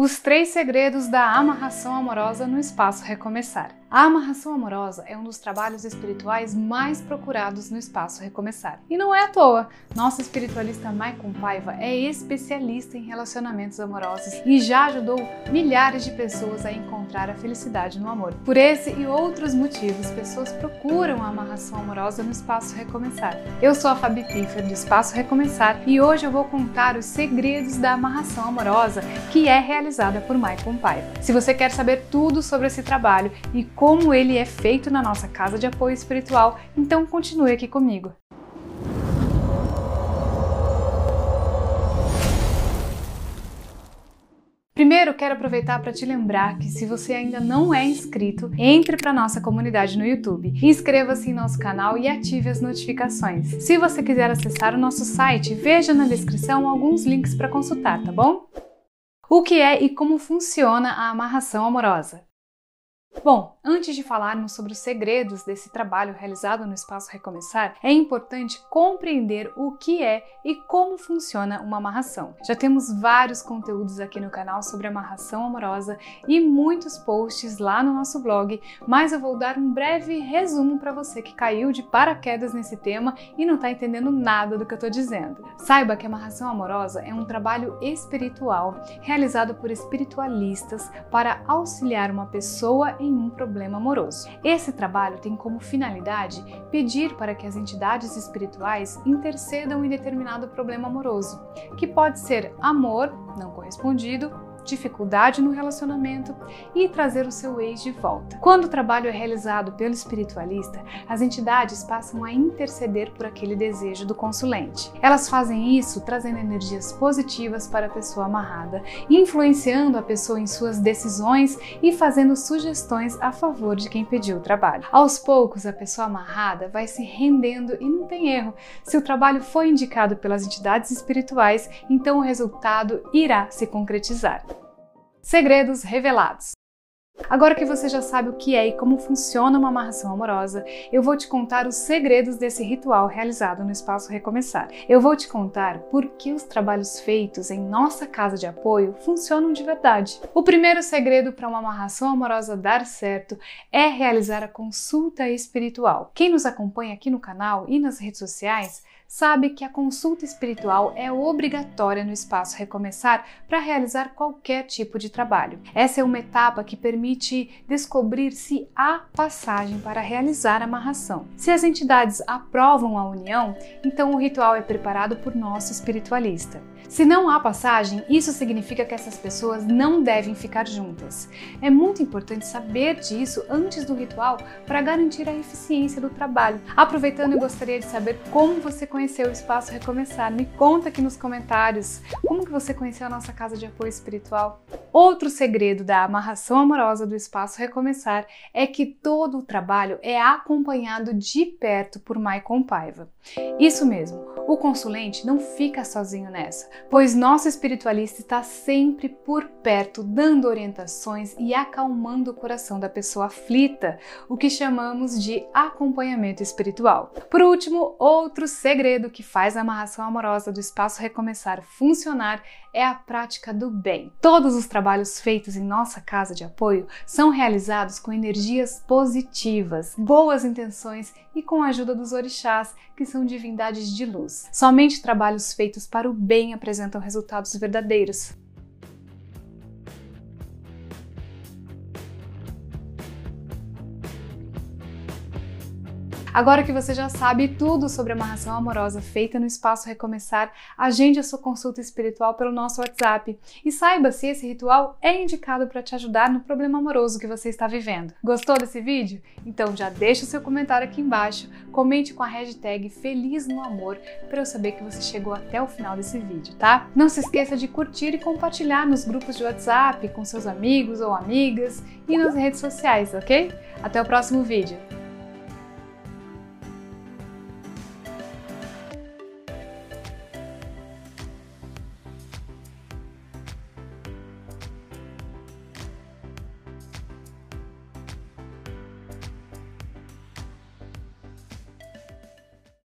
Os três segredos da amarração amorosa no espaço Recomeçar. A amarração amorosa é um dos trabalhos espirituais mais procurados no espaço Recomeçar. E não é à toa. Nossa espiritualista Maicon Paiva é especialista em relacionamentos amorosos e já ajudou milhares de pessoas a encontrar a felicidade no amor. Por esse e outros motivos, pessoas procuram a amarração amorosa no espaço Recomeçar. Eu sou a Fabi Piffer do Espaço Recomeçar e hoje eu vou contar os segredos da amarração amorosa que é realizada por Maicon Paiva. Se você quer saber tudo sobre esse trabalho e como ele é feito na nossa casa de apoio espiritual, então continue aqui comigo. Primeiro, quero aproveitar para te lembrar que se você ainda não é inscrito, entre para nossa comunidade no YouTube. Inscreva-se em nosso canal e ative as notificações. Se você quiser acessar o nosso site, veja na descrição alguns links para consultar, tá bom? O que é e como funciona a amarração amorosa? Bom, antes de falarmos sobre os segredos desse trabalho realizado no Espaço Recomeçar, é importante compreender o que é e como funciona uma amarração. Já temos vários conteúdos aqui no canal sobre amarração amorosa e muitos posts lá no nosso blog, mas eu vou dar um breve resumo para você que caiu de paraquedas nesse tema e não está entendendo nada do que eu estou dizendo. Saiba que a amarração amorosa é um trabalho espiritual realizado por espiritualistas para auxiliar uma pessoa em um problema amoroso. Esse trabalho tem como finalidade pedir para que as entidades espirituais intercedam em determinado problema amoroso, que pode ser amor não correspondido dificuldade no relacionamento e trazer o seu ex de volta. Quando o trabalho é realizado pelo espiritualista, as entidades passam a interceder por aquele desejo do consulente. Elas fazem isso trazendo energias positivas para a pessoa amarrada, influenciando a pessoa em suas decisões e fazendo sugestões a favor de quem pediu o trabalho. Aos poucos, a pessoa amarrada vai se rendendo e não tem erro. Se o trabalho foi indicado pelas entidades espirituais, então o resultado irá se concretizar. Segredos revelados. Agora que você já sabe o que é e como funciona uma amarração amorosa, eu vou te contar os segredos desse ritual realizado no Espaço Recomeçar. Eu vou te contar por que os trabalhos feitos em nossa casa de apoio funcionam de verdade. O primeiro segredo para uma amarração amorosa dar certo é realizar a consulta espiritual. Quem nos acompanha aqui no canal e nas redes sociais sabe que a consulta espiritual é obrigatória no espaço Recomeçar para realizar qualquer tipo de trabalho. Essa é uma etapa que permite descobrir se há passagem para realizar a amarração. Se as entidades aprovam a união, então o ritual é preparado por nosso espiritualista. Se não há passagem, isso significa que essas pessoas não devem ficar juntas. É muito importante saber disso antes do ritual para garantir a eficiência do trabalho. Aproveitando, eu gostaria de saber como você conheceu o Espaço Recomeçar. Me conta aqui nos comentários como que você conheceu a nossa casa de apoio espiritual. Outro segredo da amarração amorosa do Espaço Recomeçar é que todo o trabalho é acompanhado de perto por Maicon Paiva. Isso mesmo, o consulente não fica sozinho nessa, pois nosso espiritualista está sempre por perto, dando orientações e acalmando o coração da pessoa aflita, o que chamamos de acompanhamento espiritual. Por último, outro segredo que faz a amarração amorosa do Espaço Recomeçar funcionar é a prática do bem. Todos os trabalhos feitos em nossa casa de apoio são realizados com energias positivas, boas intenções e com a ajuda dos orixás, que são divindades de luz. Somente trabalhos feitos para o bem apresentam resultados verdadeiros. Agora que você já sabe tudo sobre amarração amorosa feita no Espaço Recomeçar, agende a sua consulta espiritual pelo nosso WhatsApp e saiba se esse ritual é indicado para te ajudar no problema amoroso que você está vivendo. Gostou desse vídeo? Então já deixa o seu comentário aqui embaixo, comente com a hashtag Feliz no Amor para eu saber que você chegou até o final desse vídeo, tá? Não se esqueça de curtir e compartilhar nos grupos de WhatsApp com seus amigos ou amigas e nas redes sociais, ok? Até o próximo vídeo!